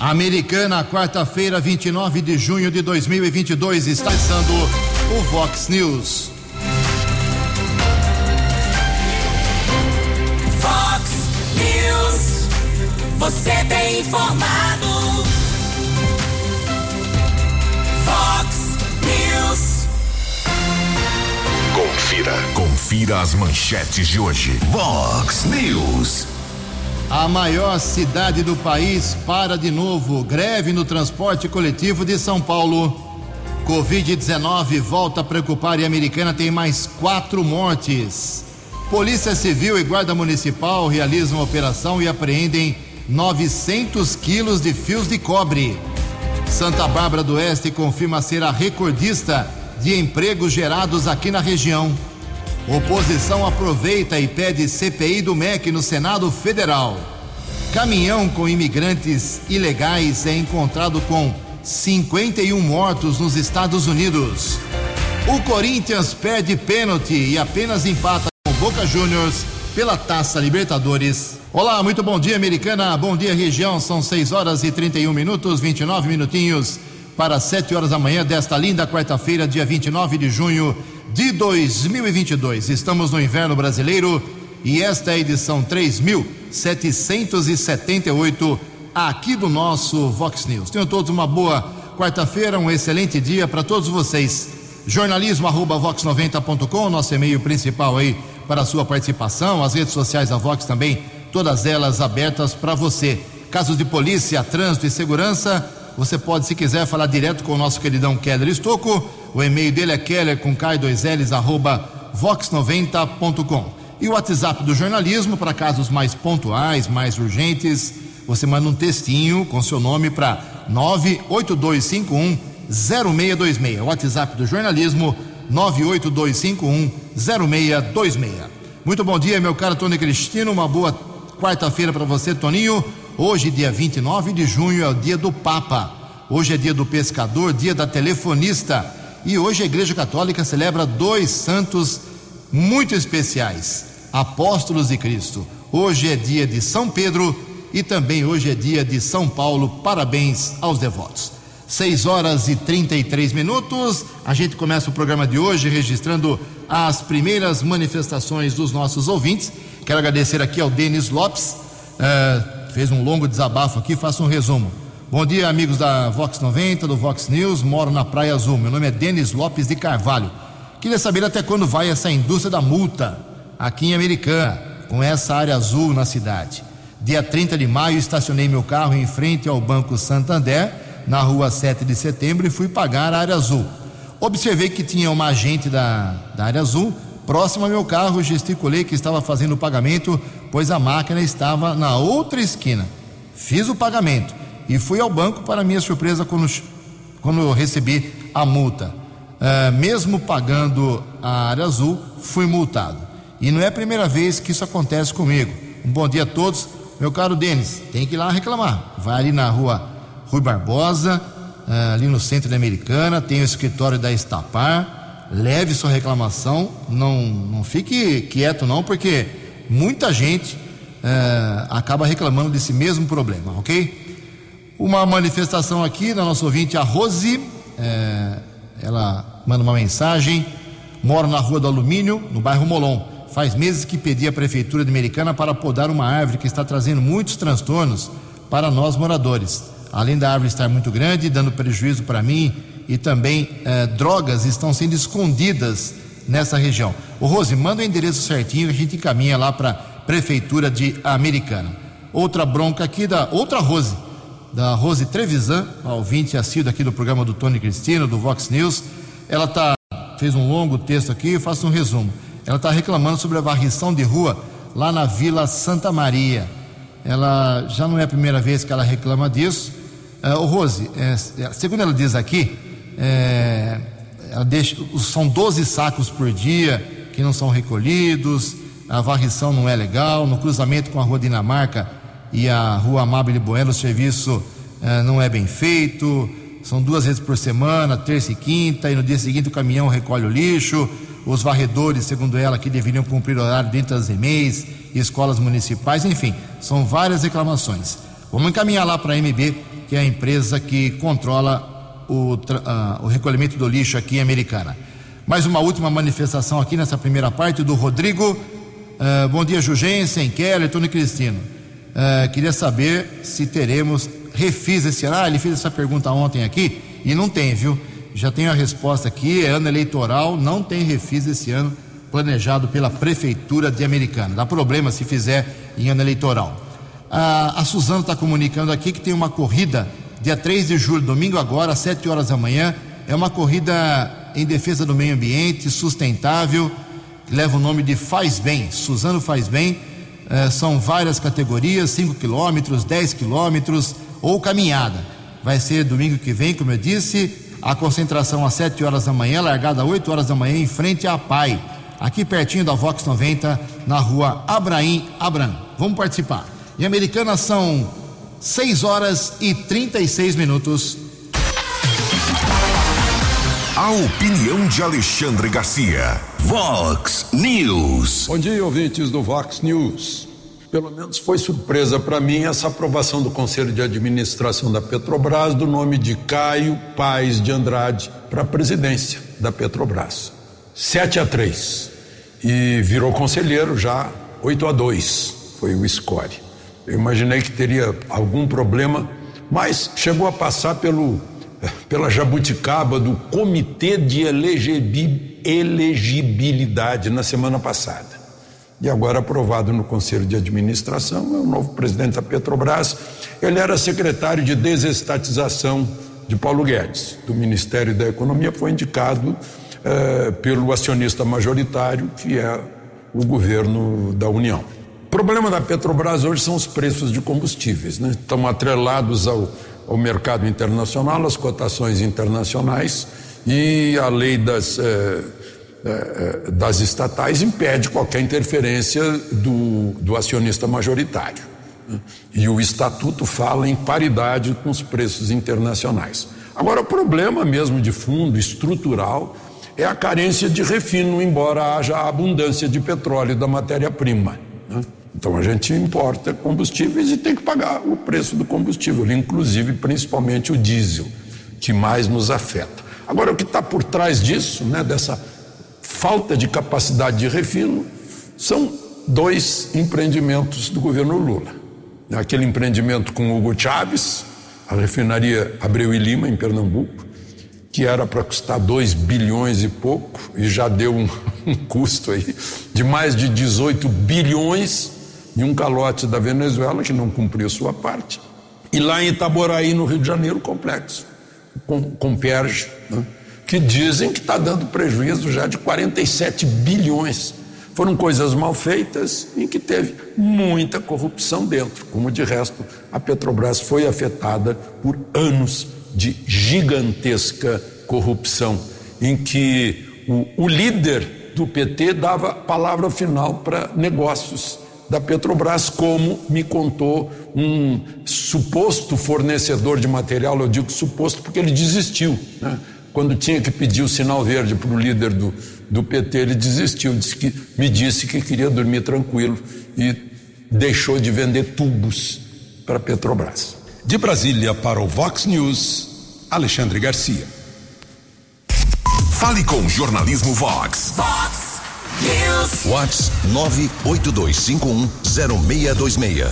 Americana, quarta-feira, 29 de junho de 2022, está começando o Vox News. Vox News, você tem informado. Vox News. Confira, confira as manchetes de hoje. Vox News. A maior cidade do país para de novo. Greve no transporte coletivo de São Paulo. Covid-19 volta a preocupar e a americana tem mais quatro mortes. Polícia Civil e Guarda Municipal realizam operação e apreendem 900 quilos de fios de cobre. Santa Bárbara do Oeste confirma ser a recordista de empregos gerados aqui na região. Oposição aproveita e pede CPI do MEC no Senado Federal. Caminhão com imigrantes ilegais é encontrado com 51 mortos nos Estados Unidos. O Corinthians perde pênalti e apenas empata com Boca Juniors pela Taça Libertadores. Olá, muito bom dia, americana. Bom dia, região. São 6 horas e 31 minutos, 29 minutinhos para 7 horas da manhã desta linda quarta-feira, dia 29 de junho de 2022. Estamos no inverno brasileiro e esta é a edição 3778 aqui do nosso Vox News. Tenham todos uma boa quarta-feira, um excelente dia para todos vocês. Jornalismo arroba vox90.com, nosso e-mail principal aí para a sua participação, as redes sociais da Vox também, todas elas abertas para você. Casos de polícia, trânsito e segurança, você pode, se quiser, falar direto com o nosso queridão Keller Estocco. O e-mail dele é keller com K2Ls, arroba vox90.com. E o WhatsApp do jornalismo, para casos mais pontuais, mais urgentes, você manda um textinho com seu nome para 98251 0626. WhatsApp do jornalismo 98251 0626. Muito bom dia, meu caro Tony Cristino. Uma boa quarta-feira para você, Toninho. Hoje, dia 29 de junho, é o dia do Papa. Hoje é dia do pescador, dia da telefonista. E hoje a Igreja Católica celebra dois santos muito especiais, apóstolos de Cristo. Hoje é dia de São Pedro e também hoje é dia de São Paulo. Parabéns aos devotos. 6 horas e 33 minutos. A gente começa o programa de hoje registrando as primeiras manifestações dos nossos ouvintes. Quero agradecer aqui ao Denis Lopes. Uh, fez um longo desabafo aqui, faço um resumo. Bom dia, amigos da Vox 90, do Vox News. Moro na Praia Azul. Meu nome é Denis Lopes de Carvalho. Queria saber até quando vai essa indústria da multa aqui em Americana, com essa área azul na cidade. Dia 30 de maio, estacionei meu carro em frente ao Banco Santander, na rua 7 de setembro, e fui pagar a área azul. Observei que tinha uma agente da, da área azul próximo ao meu carro, gesticulei que estava fazendo o pagamento pois a máquina estava na outra esquina. Fiz o pagamento e fui ao banco para minha surpresa quando, quando recebi a multa. Uh, mesmo pagando a área azul, fui multado. E não é a primeira vez que isso acontece comigo. Um bom dia a todos. Meu caro Denis, tem que ir lá reclamar. Vai ali na rua Rui Barbosa, uh, ali no centro da Americana, tem o escritório da Estapar. Leve sua reclamação, não, não fique quieto não, porque muita gente é, acaba reclamando desse mesmo problema, ok? Uma manifestação aqui da nossa ouvinte, a Rose, é, ela manda uma mensagem, mora na Rua do Alumínio, no bairro Molon. Faz meses que pedi à Prefeitura de Americana para podar uma árvore que está trazendo muitos transtornos para nós moradores. Além da árvore estar muito grande, dando prejuízo para mim e também é, drogas estão sendo escondidas nessa região. O Rose, manda o endereço certinho que a gente encaminha lá para a Prefeitura de Americana. Outra bronca aqui da outra Rose, da Rose Trevisan, ouvinte assíduo aqui do programa do Tony Cristino, do Vox News. Ela tá, fez um longo texto aqui, eu faço um resumo. Ela está reclamando sobre a varrição de rua lá na Vila Santa Maria. Ela já não é a primeira vez que ela reclama disso. Uh, Rose, é, segundo ela diz aqui, é, deixa, são 12 sacos por dia que não são recolhidos, a varrição não é legal, no cruzamento com a Rua Dinamarca e a Rua Amável Bueno, o serviço eh, não é bem feito, são duas vezes por semana, terça e quinta, e no dia seguinte o caminhão recolhe o lixo, os varredores, segundo ela, que deveriam cumprir horário dentro das EMEIs escolas municipais, enfim, são várias reclamações. Vamos encaminhar lá para a MB que é a empresa que controla o, uh, o recolhimento do lixo aqui em Americana. Mais uma última manifestação aqui nessa primeira parte do Rodrigo. Uh, bom dia, Jugensen, Keller, Tony Cristino. Uh, queria saber se teremos refis esse ano. Ah, ele fez essa pergunta ontem aqui e não tem, viu? Já tenho a resposta aqui, é ano eleitoral, não tem refis esse ano planejado pela Prefeitura de Americana. Dá problema se fizer em ano eleitoral. A, Suzana está comunicando aqui que tem uma corrida dia 3 de julho, domingo agora, às 7 horas da manhã. É uma corrida em defesa do meio ambiente, sustentável, que leva o nome de Faz Bem. Suzano Faz Bem. É, são várias categorias: 5 quilômetros, 10 quilômetros ou caminhada. Vai ser domingo que vem, como eu disse, a concentração às 7 horas da manhã, largada às 8 horas da manhã, em frente à PAI aqui pertinho da Vox 90, na rua Abraim Abram. Vamos participar. Em Americana são 6 horas e 36 minutos. A opinião de Alexandre Garcia. Vox News. Bom dia, ouvintes do Vox News. Pelo menos foi surpresa para mim essa aprovação do Conselho de Administração da Petrobras do nome de Caio Paes de Andrade para a presidência da Petrobras. 7 a 3 e virou conselheiro já 8 a 2 foi o score. Eu imaginei que teria algum problema, mas chegou a passar pelo pela jabuticaba do Comitê de Elegibilidade na semana passada. E agora aprovado no Conselho de Administração, é o novo presidente da Petrobras. Ele era secretário de desestatização de Paulo Guedes, do Ministério da Economia, foi indicado é, pelo acionista majoritário, que é o governo da União. O problema da Petrobras hoje são os preços de combustíveis, né? Estão atrelados ao, ao mercado internacional, às cotações internacionais e a lei das, é, é, das estatais impede qualquer interferência do, do acionista majoritário. Né? E o estatuto fala em paridade com os preços internacionais. Agora, o problema mesmo de fundo, estrutural, é a carência de refino, embora haja abundância de petróleo da matéria-prima. Né? Então a gente importa combustíveis e tem que pagar o preço do combustível, inclusive principalmente o diesel, que mais nos afeta. Agora, o que está por trás disso, né, dessa falta de capacidade de refino, são dois empreendimentos do governo Lula. Aquele empreendimento com Hugo Chávez, a refinaria Abreu e Lima, em Pernambuco, que era para custar 2 bilhões e pouco, e já deu um, um, custo aí de mais de 18 bilhões de um calote da Venezuela que não cumpriu sua parte. E lá em Itaboraí, no Rio de Janeiro, complexo, com, com Perge, né? que dizem que está dando prejuízo já de 47 bilhões. Foram coisas mal feitas em que teve muita corrupção dentro, como de resto a Petrobras foi afetada por anos de gigantesca corrupção, em que o, o líder do PT dava palavra final para negócios da Petrobras, como me contou um suposto fornecedor de material, eu digo suposto porque ele desistiu. Né? Quando tinha que pedir o sinal verde para o líder do, do PT, ele desistiu, disse que, me disse que queria dormir tranquilo e deixou de vender tubos para a Petrobras. De Brasília para o Vox News, Alexandre Garcia. Fale com o jornalismo Vox. Vox Vox 982510626.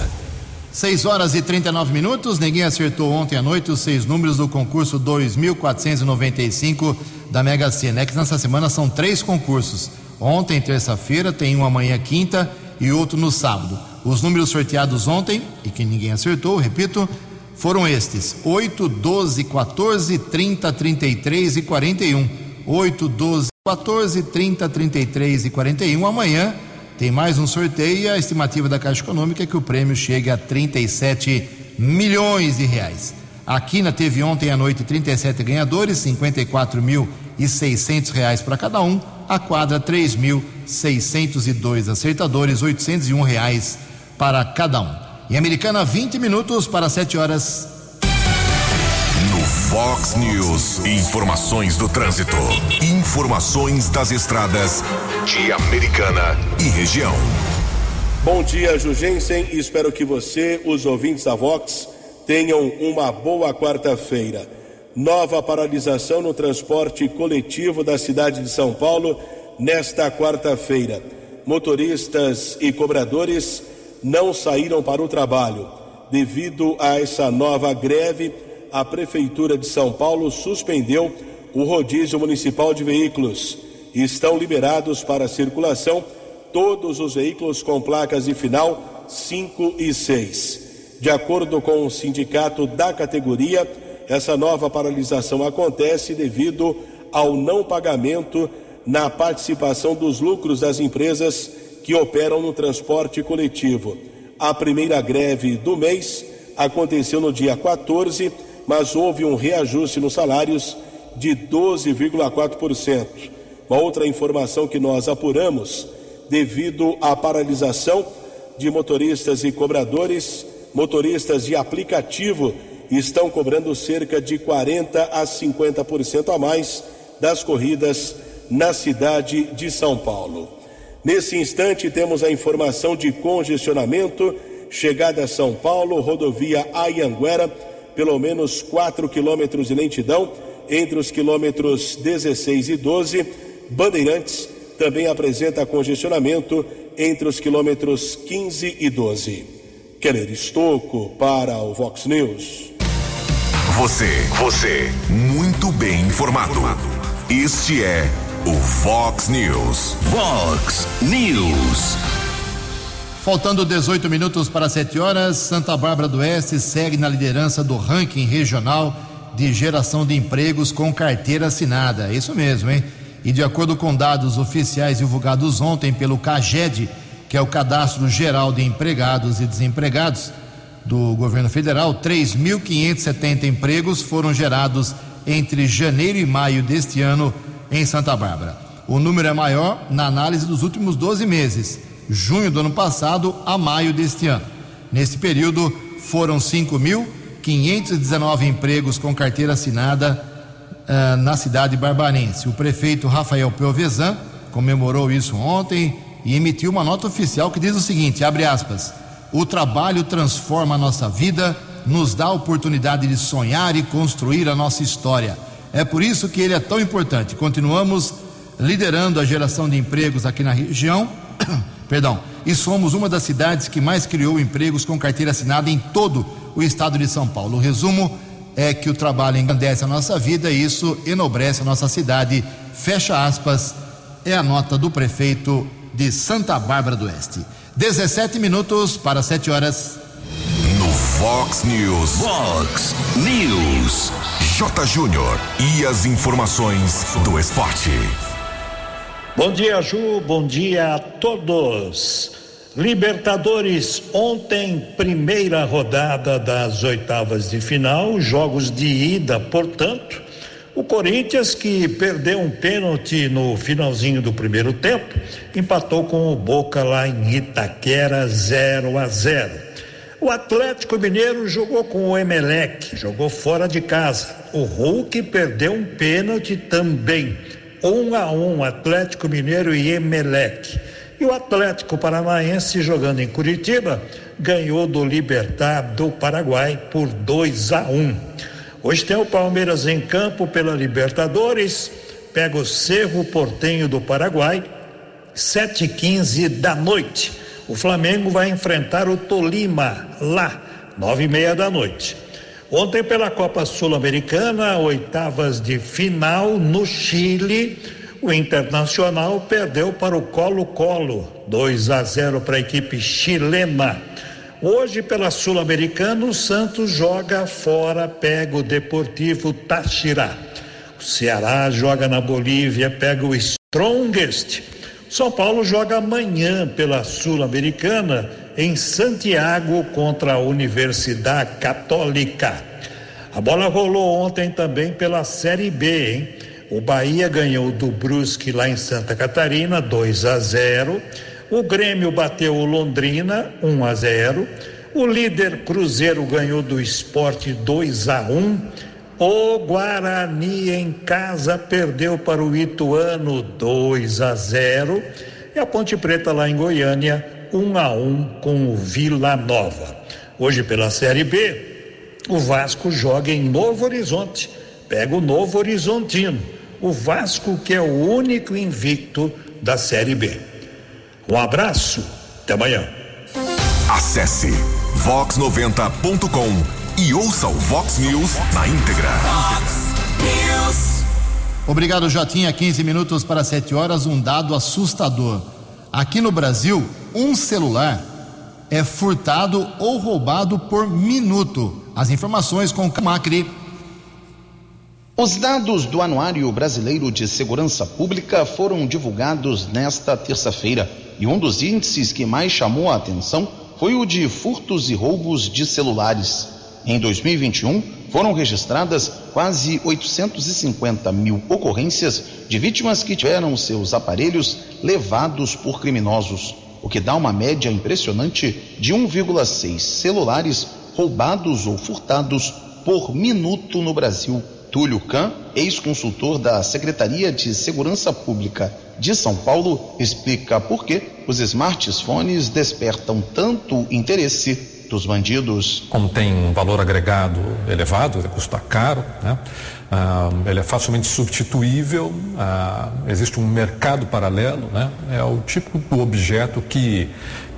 6 horas e 39 minutos. Ninguém acertou ontem à noite os seis números do concurso 2495 da Mega Sena. É que nessa semana são três concursos. Ontem, terça-feira, tem um amanhã, quinta e outro no sábado. Os números sorteados ontem, e que ninguém acertou, repito, foram estes: 8, 12, 14, 30, 33 e 41. 8, 12, 14, 30, 33 e 41. Amanhã tem mais um sorteio e a estimativa da Caixa Econômica é que o prêmio chegue a 37 milhões de reais. A Quina teve ontem à noite 37 ganhadores, 54 mil e 600 reais para cada um. A quadra 3.602 acertadores, 801 reais para cada um. Em Americana, 20 minutos para 7 horas. Fox News, informações do trânsito. Informações das estradas de Americana e região. Bom dia, Jugensen. Espero que você, os ouvintes da Vox, Tenham uma boa quarta-feira. Nova paralisação no transporte coletivo da cidade de São Paulo nesta quarta-feira. Motoristas e cobradores não saíram para o trabalho. Devido a essa nova greve, a Prefeitura de São Paulo suspendeu o rodízio municipal de veículos. Estão liberados para circulação todos os veículos com placas de final 5 e 6. De acordo com o sindicato da categoria, essa nova paralisação acontece devido ao não pagamento na participação dos lucros das empresas que operam no transporte coletivo. A primeira greve do mês aconteceu no dia 14, mas houve um reajuste nos salários de 12,4%. Uma outra informação que nós apuramos devido à paralisação de motoristas e cobradores. Motoristas de aplicativo estão cobrando cerca de 40 a 50% a mais das corridas na cidade de São Paulo. Nesse instante, temos a informação de congestionamento. Chegada a São Paulo, rodovia Ayanguera, pelo menos 4 quilômetros de lentidão entre os quilômetros 16 e 12. Bandeirantes também apresenta congestionamento entre os quilômetros 15 e 12. Keller Estocco para o Vox News. Você, você, muito bem informado. Este é o Vox News. Vox News. Faltando 18 minutos para 7 horas, Santa Bárbara do Oeste segue na liderança do ranking regional de geração de empregos com carteira assinada. Isso mesmo, hein? E de acordo com dados oficiais divulgados ontem pelo CAGED, que é o Cadastro Geral de Empregados e Desempregados do governo federal, 3.570 empregos foram gerados entre janeiro e maio deste ano em Santa Bárbara. O número é maior na análise dos últimos 12 meses, junho do ano passado a maio deste ano. Nesse período, foram 5.519 empregos com carteira assinada uh, na cidade barbarense. O prefeito Rafael Pelvezan comemorou isso ontem e emitiu uma nota oficial que diz o seguinte: abre aspas, o trabalho transforma a nossa vida, nos dá a oportunidade de sonhar e construir a nossa história. É por isso que ele é tão importante. Continuamos liderando a geração de empregos aqui na região. Perdão, e somos uma das cidades que mais criou empregos com carteira assinada em todo o estado de São Paulo. O resumo é que o trabalho engrandece a nossa vida e isso enobrece a nossa cidade. Fecha aspas, é a nota do prefeito de Santa Bárbara do Oeste. 17 minutos para 7 horas. No Fox News. Fox News. J. Júnior. E as informações do esporte. Bom dia, Ju. Bom dia a todos. Libertadores, ontem, primeira rodada das oitavas de final, jogos de ida, portanto. O Corinthians, que perdeu um pênalti no finalzinho do primeiro tempo, empatou com o Boca lá em Itaquera 0 a 0. O Atlético Mineiro jogou com o Emelec, jogou fora de casa. O Hulk perdeu um pênalti também. 1 um a 1 um, Atlético Mineiro e Emelec. E o Atlético Paranaense, jogando em Curitiba, ganhou do Libertar do Paraguai por 2 a 1. Um. Hoje tem o Palmeiras em campo pela Libertadores, pega o Cerro Portenho do Paraguai, 7h15 da noite. O Flamengo vai enfrentar o Tolima lá, nove e meia da noite. Ontem pela Copa Sul-Americana, oitavas de final no Chile, o Internacional perdeu para o Colo-Colo, 2 a 0 para a equipe chilena. Hoje, pela Sul-Americana, o Santos joga fora, pega o Deportivo Táchira. O Ceará joga na Bolívia, pega o Strongest. São Paulo joga amanhã pela Sul-Americana em Santiago contra a Universidade Católica. A bola rolou ontem também pela Série B, hein? O Bahia ganhou do Brusque lá em Santa Catarina, 2 a 0. O Grêmio bateu o Londrina, 1 a 0. O líder Cruzeiro ganhou do Esporte 2 a 1. O Guarani em casa perdeu para o Ituano 2 a 0. E a Ponte Preta lá em Goiânia, 1 a 1 com o Vila Nova. Hoje pela Série B, o Vasco joga em Novo Horizonte. Pega o Novo Horizontino. O Vasco que é o único invicto da Série B. Um abraço, até amanhã. Acesse vox90.com e ouça o Vox News na íntegra. Obrigado, Jotinha. 15 minutos para 7 horas. Um dado assustador. Aqui no Brasil, um celular é furtado ou roubado por minuto. As informações com Macri. Os dados do Anuário Brasileiro de Segurança Pública foram divulgados nesta terça-feira e um dos índices que mais chamou a atenção foi o de furtos e roubos de celulares. Em 2021, foram registradas quase 850 mil ocorrências de vítimas que tiveram seus aparelhos levados por criminosos, o que dá uma média impressionante de 1,6 celulares roubados ou furtados por minuto no Brasil. Túlio Can, ex-consultor da Secretaria de Segurança Pública de São Paulo, explica por que os smartphones despertam tanto interesse dos bandidos. Como tem um valor agregado elevado, ele custa caro, né? Ah, ele é facilmente substituível, ah, existe um mercado paralelo, né? é o tipo do objeto que,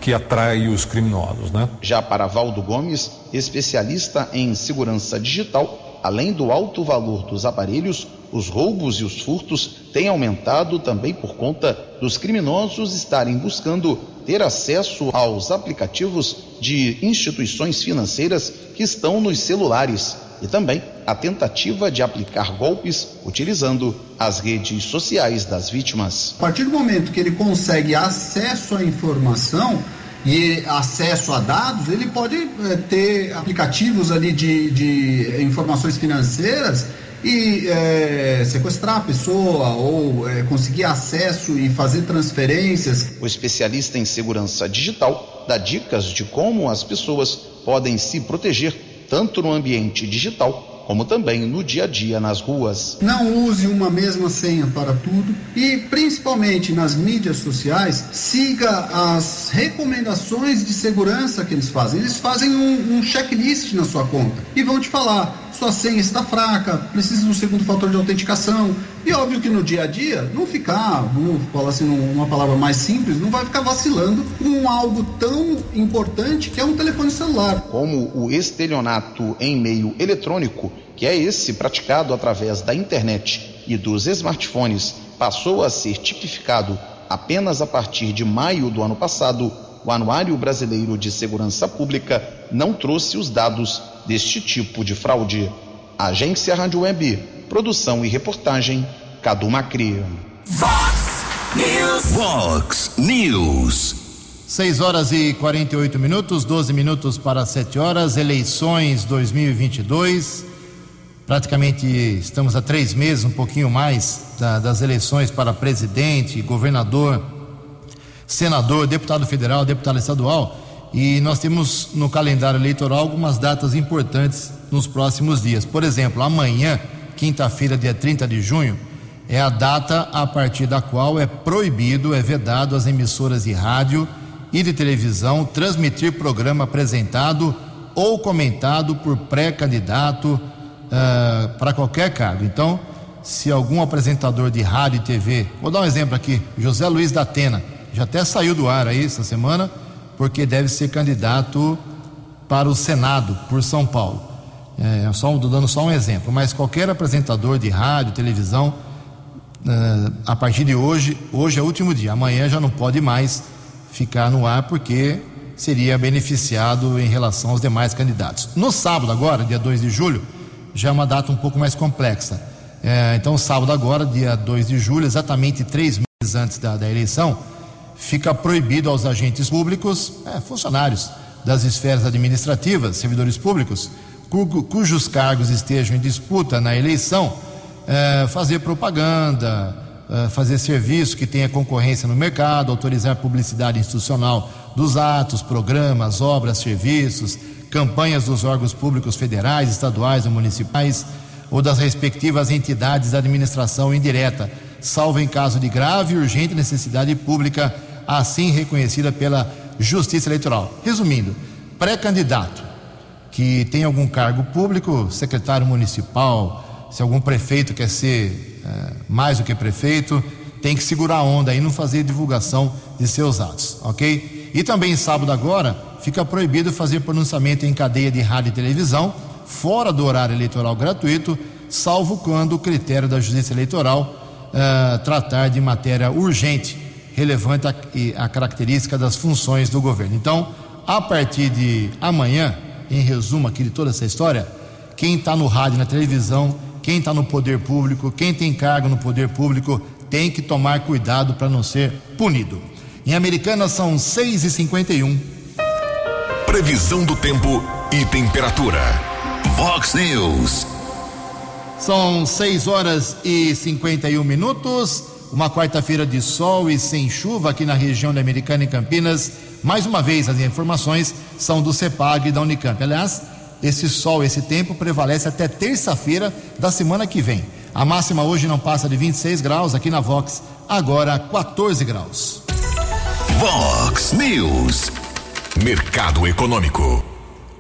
que atrai os criminosos. Né? Já para Valdo Gomes, especialista em segurança digital, além do alto valor dos aparelhos, os roubos e os furtos têm aumentado também por conta dos criminosos estarem buscando ter acesso aos aplicativos de instituições financeiras que estão nos celulares e também a tentativa de aplicar golpes utilizando as redes sociais das vítimas. A partir do momento que ele consegue acesso à informação, e acesso a dados, ele pode é, ter aplicativos ali de, de informações financeiras e é, sequestrar a pessoa ou é, conseguir acesso e fazer transferências. O especialista em segurança digital dá dicas de como as pessoas podem se proteger tanto no ambiente digital como também no dia a dia nas ruas. Não use uma mesma senha para tudo e, principalmente nas mídias sociais, siga as recomendações de segurança que eles fazem. Eles fazem um, um checklist na sua conta e vão te falar sua senha está fraca, precisa de um segundo fator de autenticação. E óbvio que no dia a dia, não ficar, vamos falar assim, uma palavra mais simples, não vai ficar vacilando com algo tão importante que é um telefone celular. Como o estelionato em meio eletrônico, que é esse praticado através da internet e dos smartphones, passou a ser tipificado apenas a partir de maio do ano passado, o Anuário Brasileiro de Segurança Pública não trouxe os dados deste tipo de fraude. Agência Rádio Web, produção e reportagem, Cadu Macri. Fox News. Vox News. 6 horas e 48 minutos, 12 minutos para 7 horas, eleições 2022. Praticamente estamos a três meses, um pouquinho mais, da, das eleições para presidente, governador, senador, deputado federal, deputado estadual. E nós temos no calendário eleitoral algumas datas importantes nos próximos dias. Por exemplo, amanhã, quinta-feira, dia 30 de junho, é a data a partir da qual é proibido, é vedado às emissoras de rádio e de televisão transmitir programa apresentado ou comentado por pré-candidato uh, para qualquer cargo. Então, se algum apresentador de rádio e TV, vou dar um exemplo aqui, José Luiz da Atena, já até saiu do ar aí essa semana, porque deve ser candidato para o Senado por São Paulo. É, só, dando só um exemplo, mas qualquer apresentador de rádio, televisão, uh, a partir de hoje, hoje é o último dia, amanhã já não pode mais ficar no ar porque seria beneficiado em relação aos demais candidatos. No sábado, agora, dia 2 de julho, já é uma data um pouco mais complexa. É, então, sábado, agora, dia 2 de julho, exatamente três meses antes da, da eleição, fica proibido aos agentes públicos, é, funcionários das esferas administrativas, servidores públicos, cu, cujos cargos estejam em disputa na eleição, é, fazer propaganda, é, fazer serviço que tenha concorrência no mercado, autorizar publicidade institucional dos atos, programas, obras, serviços, campanhas dos órgãos públicos federais, estaduais e municipais ou das respectivas entidades da administração indireta, salvo em caso de grave e urgente necessidade pública assim reconhecida pela Justiça Eleitoral. Resumindo, pré-candidato, que tem algum cargo público, secretário municipal, se algum prefeito quer ser é, mais do que prefeito, tem que segurar a onda e não fazer divulgação de seus atos, ok? E também sábado agora fica proibido fazer pronunciamento em cadeia de rádio e televisão fora do horário eleitoral gratuito, salvo quando o critério da Justiça Eleitoral uh, tratar de matéria urgente, relevante à, à característica das funções do governo. Então, a partir de amanhã, em resumo aqui de toda essa história, quem está no rádio na televisão, quem está no poder público, quem tem cargo no poder público, tem que tomar cuidado para não ser punido. Em Americana são 6h51. Previsão do tempo e temperatura. Vox News. São 6 horas e 51 minutos. Uma quarta-feira de sol e sem chuva aqui na região da Americana e Campinas. Mais uma vez, as informações são do CEPAG e da Unicamp. Aliás, esse sol, esse tempo prevalece até terça-feira da semana que vem. A máxima hoje não passa de 26 graus aqui na Vox, agora 14 graus. Vox News. Mercado Econômico.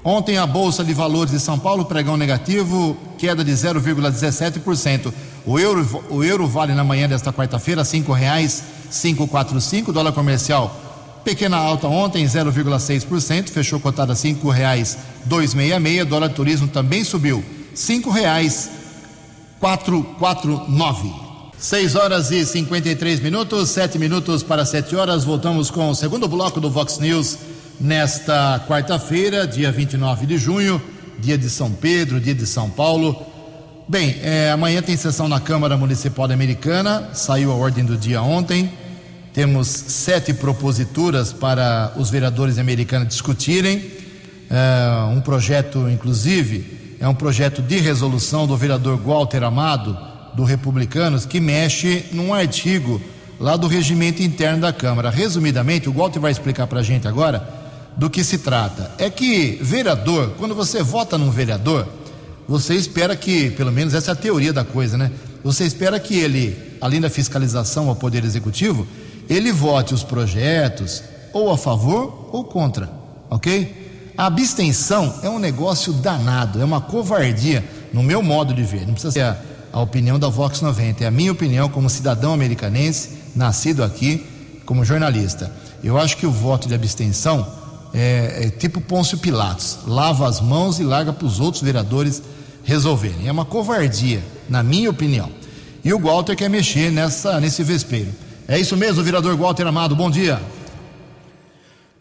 Ontem a Bolsa de Valores de São Paulo pregão negativo, queda de 0,17%. O euro, o euro vale na manhã desta quarta-feira cinco reais 545, dólar comercial pequena alta ontem 0,6%, fechou cotada cinco reais 266, dólar turismo também subiu cinco reais 449. 6 horas e 53 minutos, 7 minutos para 7 horas. Voltamos com o segundo bloco do Vox News nesta quarta-feira, dia 29 de junho, dia de São Pedro, dia de São Paulo. Bem, é, amanhã tem sessão na Câmara Municipal Americana, saiu a ordem do dia ontem. Temos sete proposituras para os vereadores americanos discutirem. É, um projeto, inclusive, é um projeto de resolução do vereador Walter Amado, do Republicanos, que mexe num artigo lá do regimento interno da Câmara. Resumidamente, o Walter vai explicar para a gente agora do que se trata. É que vereador, quando você vota num vereador, você espera que, pelo menos essa é a teoria da coisa, né? Você espera que ele, além da fiscalização ao Poder Executivo, ele vote os projetos ou a favor ou contra, ok? A abstenção é um negócio danado, é uma covardia, no meu modo de ver. Não precisa ser a, a opinião da Vox 90, é a minha opinião como cidadão americanense, nascido aqui, como jornalista. Eu acho que o voto de abstenção é, é tipo Pôncio Pilatos, lava as mãos e larga para os outros vereadores resolverem. É uma covardia, na minha opinião. E o Walter quer mexer nessa, nesse vespeiro. É isso mesmo, vereador Walter Amado, bom dia.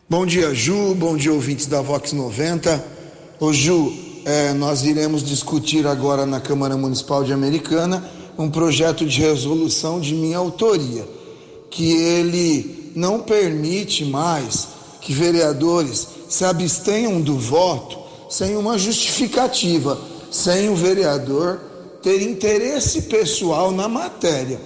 Bom dia, Ju, bom dia, ouvintes da Vox 90. Ô Ju, é, nós iremos discutir agora na Câmara Municipal de Americana um projeto de resolução de minha autoria, que ele não permite mais que vereadores se abstenham do voto sem uma justificativa, sem o vereador ter interesse pessoal na matéria.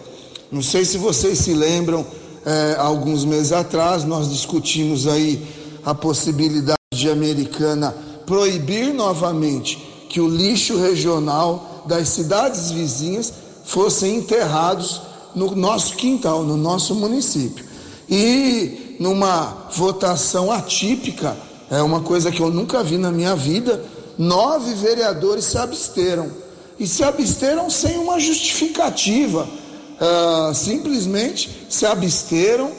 Não sei se vocês se lembram, é, alguns meses atrás nós discutimos aí a possibilidade de Americana proibir novamente que o lixo regional das cidades vizinhas fossem enterrados no nosso quintal, no nosso município. E numa votação atípica, é uma coisa que eu nunca vi na minha vida, nove vereadores se absteram. E se absteram sem uma justificativa. Uh, simplesmente se absteram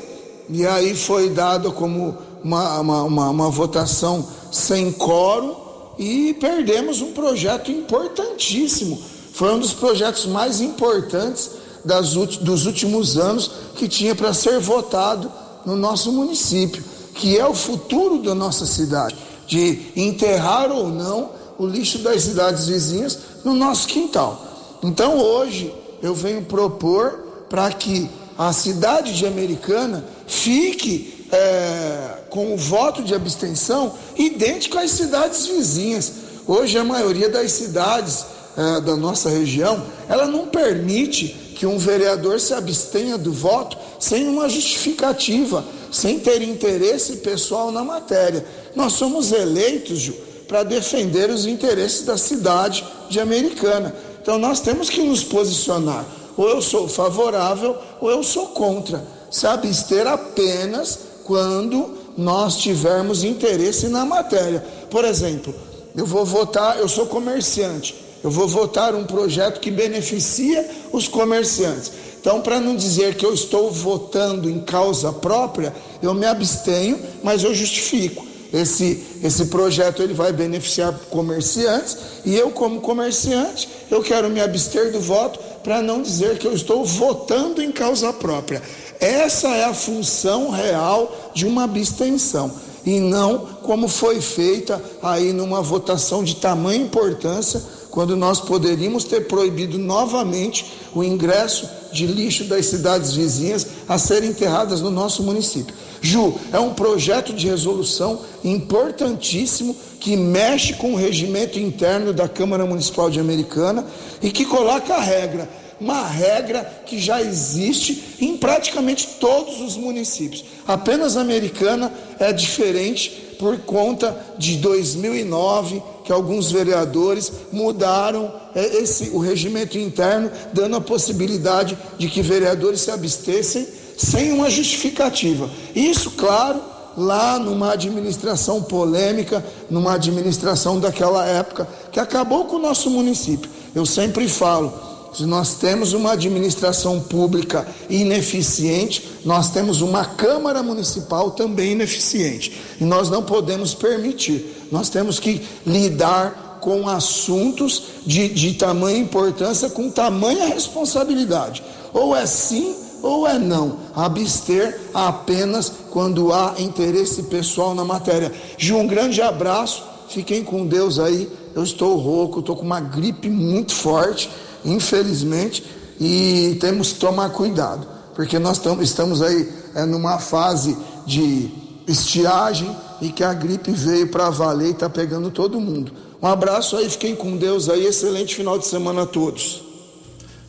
e aí foi dado como uma, uma, uma, uma votação sem quórum e perdemos um projeto importantíssimo. Foi um dos projetos mais importantes das, dos últimos anos que tinha para ser votado no nosso município, que é o futuro da nossa cidade, de enterrar ou não o lixo das cidades vizinhas no nosso quintal. Então hoje eu venho propor para que a cidade de Americana fique é, com o voto de abstenção idêntico às cidades vizinhas. Hoje a maioria das cidades é, da nossa região, ela não permite que um vereador se abstenha do voto sem uma justificativa, sem ter interesse pessoal na matéria. Nós somos eleitos, para defender os interesses da cidade de Americana. Então nós temos que nos posicionar. Ou eu sou favorável ou eu sou contra. Se abster apenas quando nós tivermos interesse na matéria. Por exemplo, Eu vou votar, eu sou comerciante. Eu vou votar um projeto que beneficia os comerciantes. Então, para não dizer que eu estou votando em causa própria, eu me abstenho, mas eu justifico. Esse, esse projeto ele vai beneficiar comerciantes e eu, como comerciante, eu quero me abster do voto para não dizer que eu estou votando em causa própria. Essa é a função real de uma abstenção e não como foi feita aí numa votação de tamanha importância quando nós poderíamos ter proibido novamente o ingresso de lixo das cidades vizinhas a serem enterradas no nosso município. Ju, é um projeto de resolução importantíssimo que mexe com o regimento interno da Câmara Municipal de Americana e que coloca a regra, uma regra que já existe em praticamente todos os municípios. Apenas a Americana é diferente por conta de 2009 que alguns vereadores mudaram é, esse, o regimento interno, dando a possibilidade de que vereadores se abstessem sem uma justificativa. Isso, claro, lá numa administração polêmica, numa administração daquela época, que acabou com o nosso município. Eu sempre falo, se nós temos uma administração pública ineficiente, nós temos uma Câmara Municipal também ineficiente. E nós não podemos permitir. Nós temos que lidar com assuntos de, de tamanha importância, com tamanha responsabilidade. Ou é sim ou é não. Abster apenas quando há interesse pessoal na matéria. Ju, um grande abraço. Fiquem com Deus aí. Eu estou rouco, estou com uma gripe muito forte infelizmente, e temos que tomar cuidado, porque nós estamos aí é, numa fase de estiagem e que a gripe veio para valer e está pegando todo mundo. Um abraço aí, fiquem com Deus aí, excelente final de semana a todos.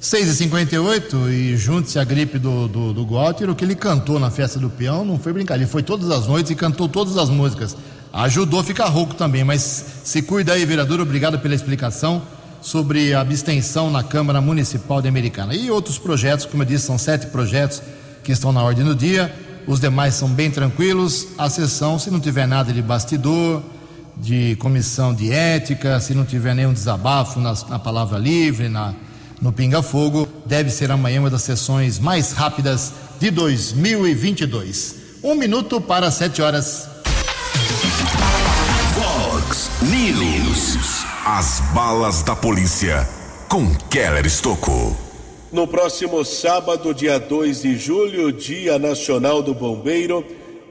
6h58 e junte-se à gripe do, do, do o que ele cantou na festa do peão não foi brincadeira, ele foi todas as noites e cantou todas as músicas. Ajudou a ficar rouco também, mas se cuida aí, vereador, obrigado pela explicação sobre abstenção na Câmara Municipal de Americana. E outros projetos, como eu disse, são sete projetos que estão na ordem do dia. Os demais são bem tranquilos. A sessão, se não tiver nada de bastidor, de comissão de ética, se não tiver nenhum desabafo na, na palavra livre, na, no Pinga Fogo, deve ser amanhã uma das sessões mais rápidas de 2022. Um minuto para sete horas. As balas da polícia com Keller Estocou. No próximo sábado, dia 2 de julho, Dia Nacional do Bombeiro,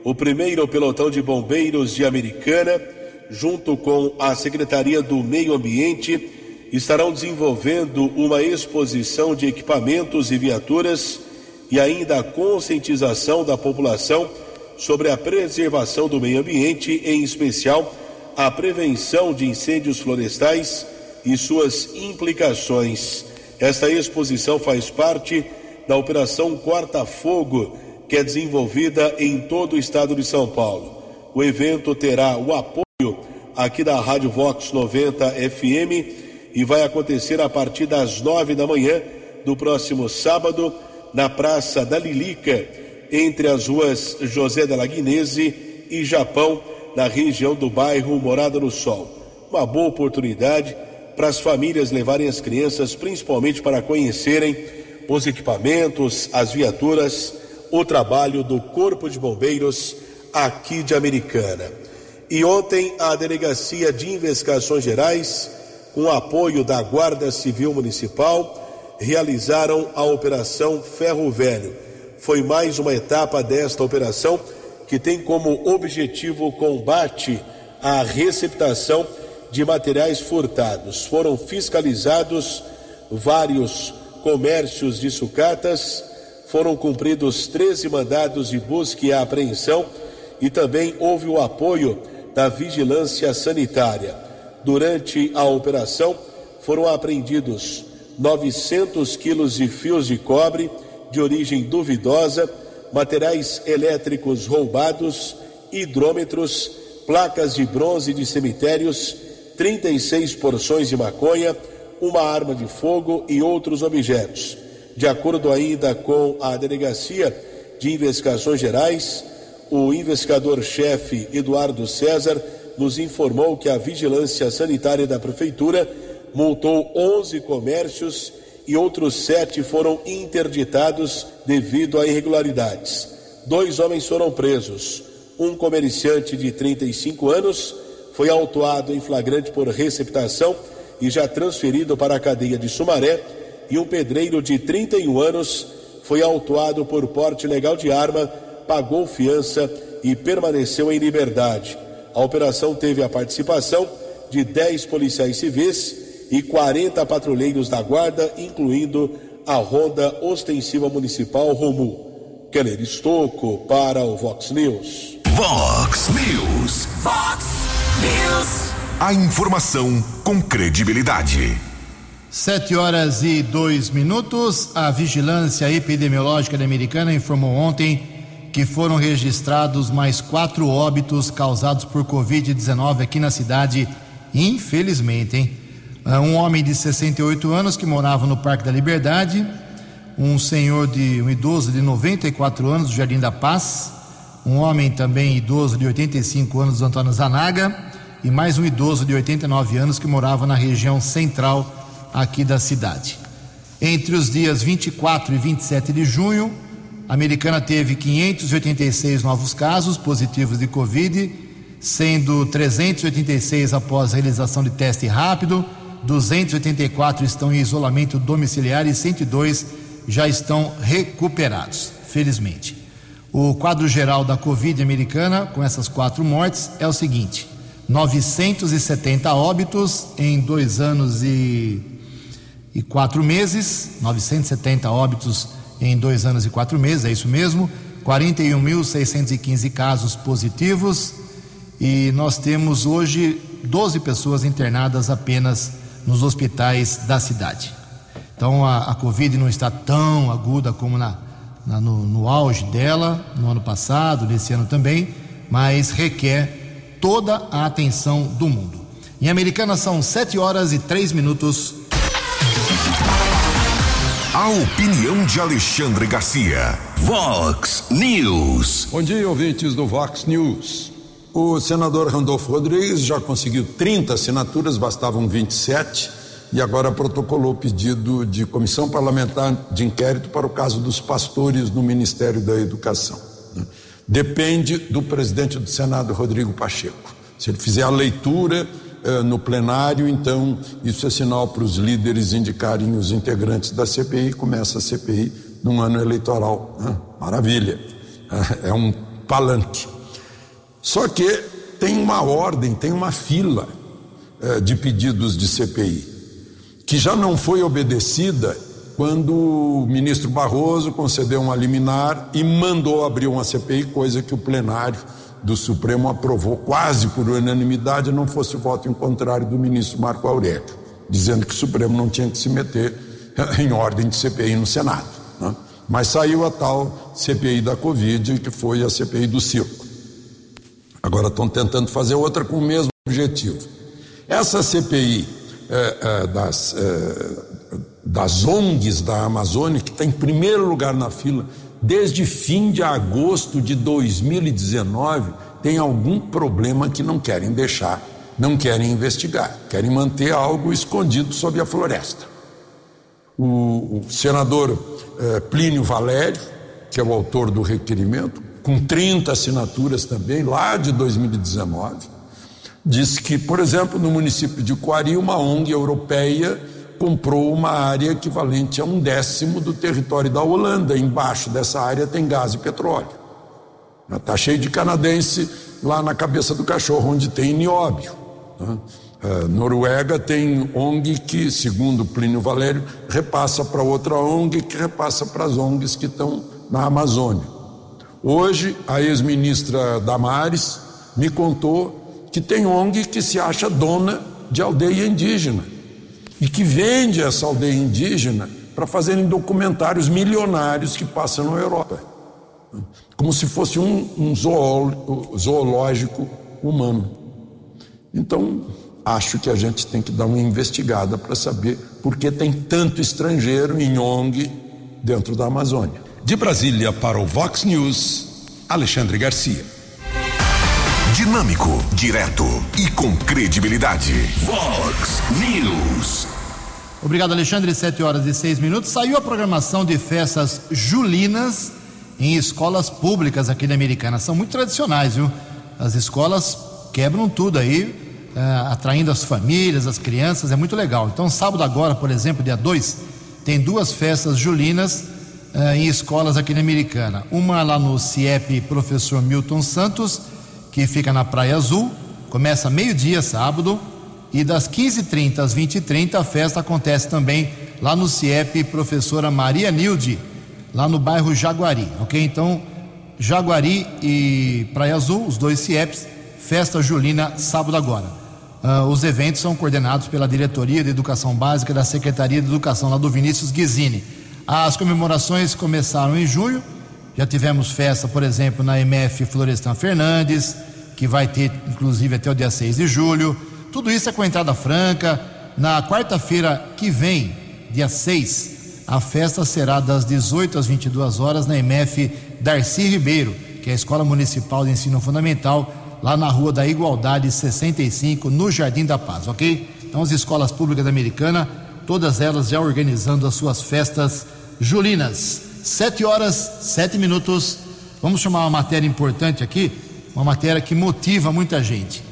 o primeiro pelotão de bombeiros de Americana, junto com a Secretaria do Meio Ambiente, estarão desenvolvendo uma exposição de equipamentos e viaturas e ainda a conscientização da população sobre a preservação do meio ambiente, em especial a prevenção de incêndios florestais e suas implicações. Esta exposição faz parte da Operação Corta Fogo, que é desenvolvida em todo o estado de São Paulo. O evento terá o apoio aqui da Rádio Vox 90 FM e vai acontecer a partir das nove da manhã do próximo sábado na Praça da Lilica, entre as ruas José da Laguinese e Japão na região do bairro Morada no Sol. Uma boa oportunidade para as famílias levarem as crianças, principalmente para conhecerem os equipamentos, as viaturas, o trabalho do Corpo de Bombeiros aqui de Americana. E ontem a Delegacia de Investigações Gerais, com apoio da Guarda Civil Municipal, realizaram a Operação Ferro Velho. Foi mais uma etapa desta operação que tem como objetivo o combate à receptação de materiais furtados. Foram fiscalizados vários comércios de sucatas, foram cumpridos 13 mandados de busca e apreensão e também houve o apoio da vigilância sanitária. Durante a operação foram apreendidos 900 quilos de fios de cobre de origem duvidosa materiais elétricos roubados, hidrômetros, placas de bronze de cemitérios, 36 porções de maconha, uma arma de fogo e outros objetos. De acordo ainda com a Delegacia de Investigações Gerais, o investigador-chefe Eduardo César nos informou que a vigilância sanitária da prefeitura multou 11 comércios e outros sete foram interditados devido a irregularidades. Dois homens foram presos. Um comerciante de 35 anos foi autuado em flagrante por receptação e já transferido para a cadeia de Sumaré, e um pedreiro de 31 anos foi autuado por porte legal de arma, pagou fiança e permaneceu em liberdade. A operação teve a participação de 10 policiais civis e 40 patrulheiros da guarda, incluindo a Ronda Ostensiva Municipal Romu. Keller Estocco para o Vox News. Vox News. Vox News. A informação com credibilidade. Sete horas e dois minutos. A Vigilância Epidemiológica Americana informou ontem que foram registrados mais quatro óbitos causados por Covid-19 aqui na cidade, infelizmente, hein? Ah, um homem de 68 anos que morava no Parque da Liberdade, um senhor de um idoso de 94 anos do Jardim da Paz, um homem também idoso de 85 anos do Antônio Zanaga e mais um idoso de 89 anos que morava na região central aqui da cidade. Entre os dias 24 e 27 de junho, a americana teve 586 novos casos positivos de Covid, sendo 386 após a realização de teste rápido, 284 estão em isolamento domiciliar e 102 já estão recuperados, felizmente. O quadro geral da Covid americana, com essas quatro mortes, é o seguinte: 970 óbitos em dois anos e, e quatro meses, 970 óbitos em dois anos e quatro meses, é isso mesmo, 41.615 casos positivos. E nós temos hoje 12 pessoas internadas apenas nos hospitais da cidade. Então a, a Covid não está tão aguda como na, na no, no auge dela no ano passado, nesse ano também, mas requer toda a atenção do mundo. Em Americana são 7 horas e 3 minutos. A opinião de Alexandre Garcia. Vox News. Bom dia, ouvintes do Vox News. O senador Randolfo Rodrigues já conseguiu 30 assinaturas, bastavam 27, e agora protocolou pedido de comissão parlamentar de inquérito para o caso dos pastores no Ministério da Educação depende do presidente do Senado, Rodrigo Pacheco. Se ele fizer a leitura eh, no plenário, então isso é sinal para os líderes indicarem os integrantes da CPI. Começa a CPI num ano eleitoral. Né? Maravilha. É um palanque. Só que tem uma ordem, tem uma fila eh, de pedidos de CPI que já não foi obedecida quando o ministro Barroso concedeu uma liminar e mandou abrir uma CPI, coisa que o plenário do Supremo aprovou quase por unanimidade, não fosse voto em contrário do ministro Marco Aurélio, dizendo que o Supremo não tinha que se meter em ordem de CPI no Senado. Né? Mas saiu a tal CPI da Covid, que foi a CPI do circo. Agora estão tentando fazer outra com o mesmo objetivo. Essa CPI é, é, das, é, das ONGs da Amazônia, que está em primeiro lugar na fila, desde fim de agosto de 2019, tem algum problema que não querem deixar, não querem investigar, querem manter algo escondido sob a floresta. O, o senador eh, Plínio Valério, que é o autor do requerimento, com 30 assinaturas também, lá de 2019, disse que, por exemplo, no município de Coari, uma ONG europeia comprou uma área equivalente a um décimo do território da Holanda. Embaixo dessa área tem gás e petróleo. Está cheio de canadense lá na cabeça do cachorro, onde tem nióbio. Né? Uh, Noruega tem ONG que, segundo Plínio Valério, repassa para outra ONG que repassa para as ONGs que estão na Amazônia. Hoje, a ex-ministra Damares me contou que tem ONG que se acha dona de aldeia indígena e que vende essa aldeia indígena para fazerem documentários milionários que passam na Europa, como se fosse um, um zoológico humano. Então, acho que a gente tem que dar uma investigada para saber por que tem tanto estrangeiro em ONG dentro da Amazônia. De Brasília para o Vox News, Alexandre Garcia. Dinâmico, direto e com credibilidade. Vox News. Obrigado, Alexandre. Sete horas e seis minutos. Saiu a programação de festas julinas em escolas públicas aqui na Americana. São muito tradicionais, viu? As escolas quebram tudo aí, uh, atraindo as famílias, as crianças, é muito legal. Então, sábado agora, por exemplo, dia 2, tem duas festas julinas uh, em escolas aqui na Americana. Uma lá no CIEP Professor Milton Santos, que fica na Praia Azul, começa meio-dia sábado, e das 15h30 às 20h30 a festa acontece também lá no CIEP Professora Maria Nilde, lá no bairro Jaguari, ok? Então, Jaguari e Praia Azul, os dois CIEPs, festa julina sábado agora. Uh, os eventos são coordenados pela Diretoria de Educação Básica da Secretaria de Educação, lá do Vinícius Guizini. As comemorações começaram em junho, já tivemos festa, por exemplo, na MF Florestan Fernandes, que vai ter inclusive até o dia 6 de julho. Tudo isso é com entrada franca. Na quarta-feira que vem, dia 6, a festa será das 18 às 22 horas na MF Darcy Ribeiro, que é a Escola Municipal de Ensino Fundamental, lá na Rua da Igualdade 65, no Jardim da Paz, ok? Então, as escolas públicas americanas, todas elas já organizando as suas festas julinas. Sete horas, sete minutos. Vamos chamar uma matéria importante aqui, uma matéria que motiva muita gente.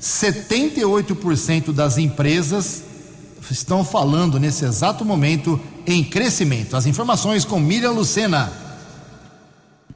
78% das empresas estão falando nesse exato momento em crescimento. As informações com Miriam Lucena.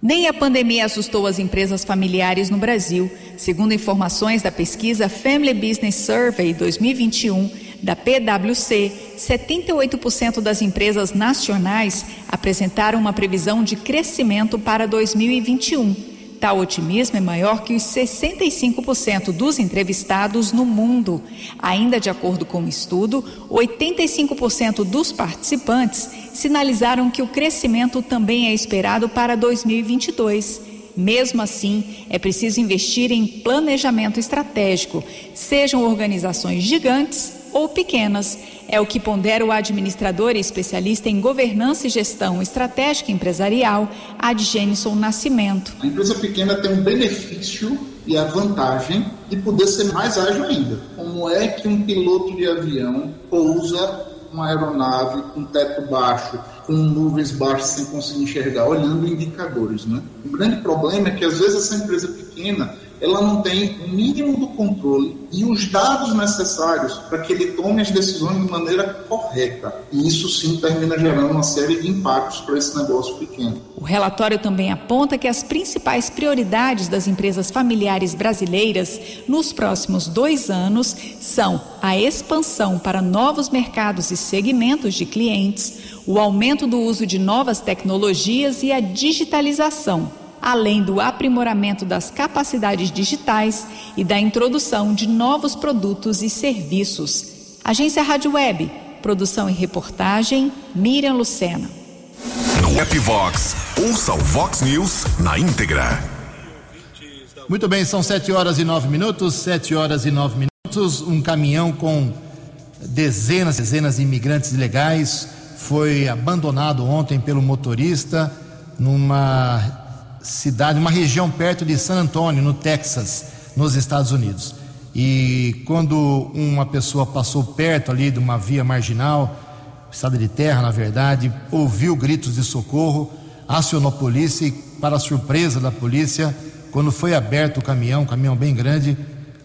Nem a pandemia assustou as empresas familiares no Brasil. Segundo informações da pesquisa Family Business Survey 2021 da PwC, 78% das empresas nacionais apresentaram uma previsão de crescimento para 2021 Tal otimismo é maior que os 65% dos entrevistados no mundo. Ainda de acordo com o estudo, 85% dos participantes sinalizaram que o crescimento também é esperado para 2022. Mesmo assim, é preciso investir em planejamento estratégico, sejam organizações gigantes ou pequenas. É o que pondera o administrador e especialista em governança e gestão estratégica empresarial, Adjenison Nascimento. A empresa pequena tem um benefício e a vantagem de poder ser mais ágil ainda. Como é que um piloto de avião pousa uma aeronave com teto baixo, com nuvens baixas sem conseguir enxergar, olhando indicadores, né? O grande problema é que às vezes essa empresa pequena ela não tem o mínimo do controle e os dados necessários para que ele tome as decisões de maneira correta. E isso sim termina gerando uma série de impactos para esse negócio pequeno. O relatório também aponta que as principais prioridades das empresas familiares brasileiras nos próximos dois anos são a expansão para novos mercados e segmentos de clientes, o aumento do uso de novas tecnologias e a digitalização além do aprimoramento das capacidades digitais e da introdução de novos produtos e serviços. Agência Rádio Web, produção e reportagem, Miriam Lucena. No App Vox, ouça o Vox News na íntegra. Muito bem, são sete horas e nove minutos, sete horas e nove minutos. Um caminhão com dezenas, dezenas de imigrantes ilegais foi abandonado ontem pelo motorista numa cidade, uma região perto de San Antonio, no Texas, nos Estados Unidos. E quando uma pessoa passou perto ali de uma via marginal, estrada de terra, na verdade, ouviu gritos de socorro, acionou a polícia e, para surpresa da polícia, quando foi aberto o caminhão, um caminhão bem grande,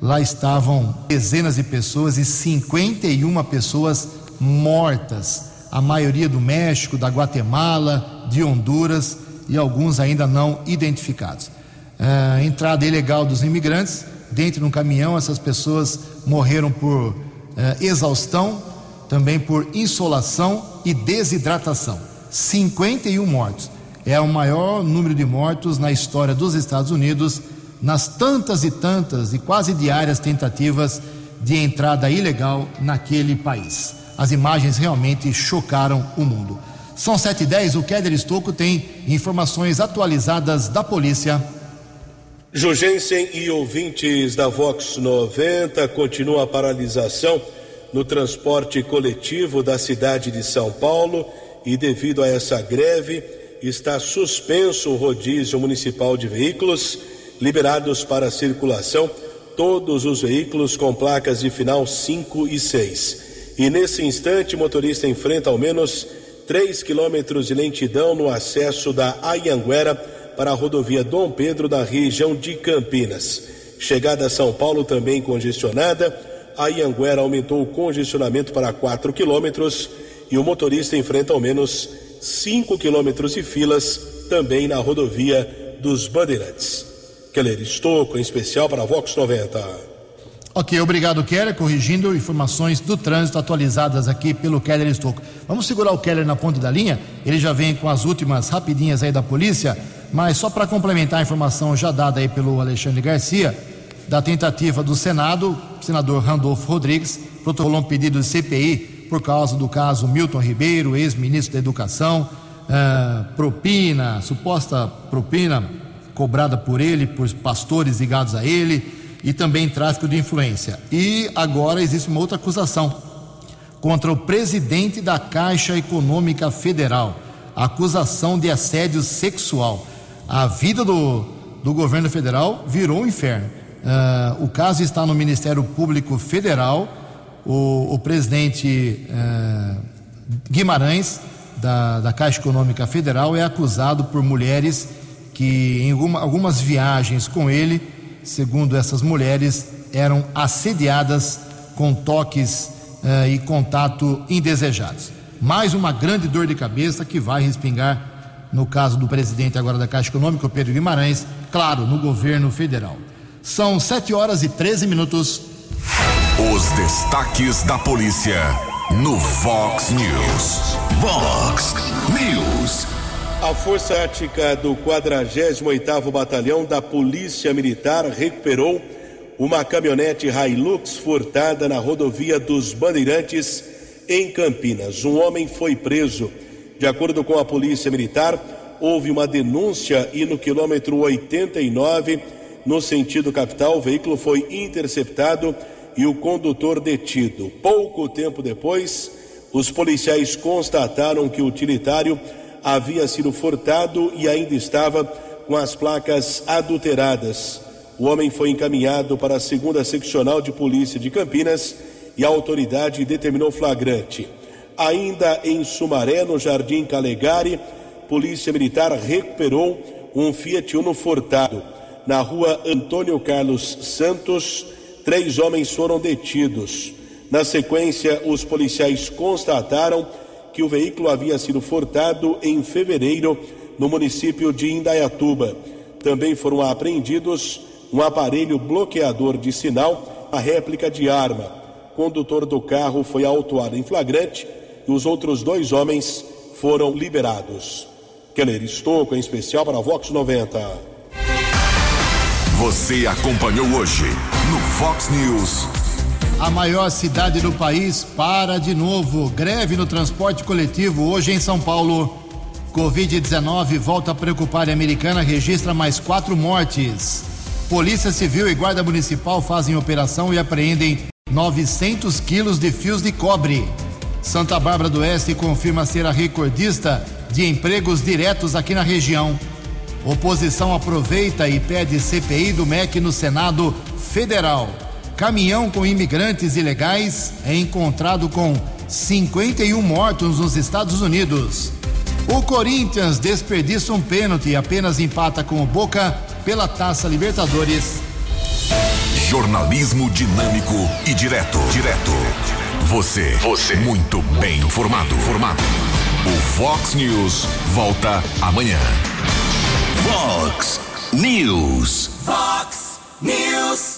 lá estavam dezenas de pessoas e 51 pessoas mortas, a maioria do México, da Guatemala, de Honduras e alguns ainda não identificados. É, entrada ilegal dos imigrantes dentro de um caminhão, essas pessoas morreram por é, exaustão, também por insolação e desidratação. 51 mortos. É o maior número de mortos na história dos Estados Unidos, nas tantas e tantas e quase diárias tentativas de entrada ilegal naquele país. As imagens realmente chocaram o mundo. São 7 e 10 o Keller Estocco tem informações atualizadas da polícia. Jugensen e ouvintes da Vox 90, continua a paralisação no transporte coletivo da cidade de São Paulo e devido a essa greve está suspenso o rodízio municipal de veículos Liberados para circulação todos os veículos com placas de final 5 e 6. E nesse instante, o motorista enfrenta ao menos 3 quilômetros de lentidão no acesso da Ayanguera para a rodovia Dom Pedro da região de Campinas. Chegada a São Paulo também congestionada. A Ianguera aumentou o congestionamento para 4 quilômetros e o motorista enfrenta ao menos 5 quilômetros de filas também na rodovia dos Bandeirantes. Keller Estouco, em especial para a Vox 90. Ok, obrigado, Keller. Corrigindo informações do trânsito atualizadas aqui pelo Keller Estouco. Vamos segurar o Keller na ponta da linha? Ele já vem com as últimas rapidinhas aí da polícia, mas só para complementar a informação já dada aí pelo Alexandre Garcia, da tentativa do Senado, o senador Randolfo Rodrigues protocolou um pedido de CPI por causa do caso Milton Ribeiro, ex-ministro da Educação, uh, propina, suposta propina cobrada por ele, por pastores ligados a ele, e também tráfico de influência. E agora existe uma outra acusação contra o presidente da Caixa Econômica Federal, acusação de assédio sexual. A vida do, do governo federal virou um inferno. Uh, o caso está no Ministério Público Federal. O, o presidente uh, Guimarães, da, da, Caixa Econômica Federal, é acusado por mulheres que, em alguma, algumas viagens com ele, segundo essas mulheres, eram assediadas com toques uh, e contato indesejados. Mais uma grande dor de cabeça que vai respingar no caso do presidente agora da Caixa Econômica, Pedro Guimarães, claro, no governo federal. São 7 horas e 13 minutos. Os destaques da polícia no Vox News. Vox News. A Força Tática do 48º Batalhão da Polícia Militar recuperou uma caminhonete Hilux furtada na rodovia dos Bandeirantes em Campinas. Um homem foi preso. De acordo com a Polícia Militar, houve uma denúncia e no quilômetro 89 no sentido capital, o veículo foi interceptado e o condutor detido. Pouco tempo depois, os policiais constataram que o utilitário havia sido furtado e ainda estava com as placas adulteradas. O homem foi encaminhado para a segunda seccional de polícia de Campinas e a autoridade determinou flagrante. Ainda em Sumaré, no Jardim Calegari, Polícia Militar recuperou um Fiat Uno furtado na rua Antônio Carlos Santos, três homens foram detidos. Na sequência, os policiais constataram que o veículo havia sido furtado em fevereiro no município de Indaiatuba. Também foram apreendidos um aparelho bloqueador de sinal, a réplica de arma. O condutor do carro foi autuado em flagrante e os outros dois homens foram liberados. Keller Estouco, em especial para a Vox 90. Você acompanhou hoje no Fox News. A maior cidade do país para de novo. Greve no transporte coletivo hoje em São Paulo. Covid-19 volta a preocupar a americana, registra mais quatro mortes. Polícia Civil e Guarda Municipal fazem operação e apreendem 900 quilos de fios de cobre. Santa Bárbara do Oeste confirma ser a recordista de empregos diretos aqui na região. Oposição aproveita e pede CPI do MEC no Senado Federal. Caminhão com imigrantes ilegais é encontrado com 51 mortos nos Estados Unidos. O Corinthians desperdiça um pênalti e apenas empata com o Boca pela Taça Libertadores. Jornalismo dinâmico e direto. Direto. Você. Você. Muito bem informado. Formado. O Fox News volta amanhã. Fox News. Fox News.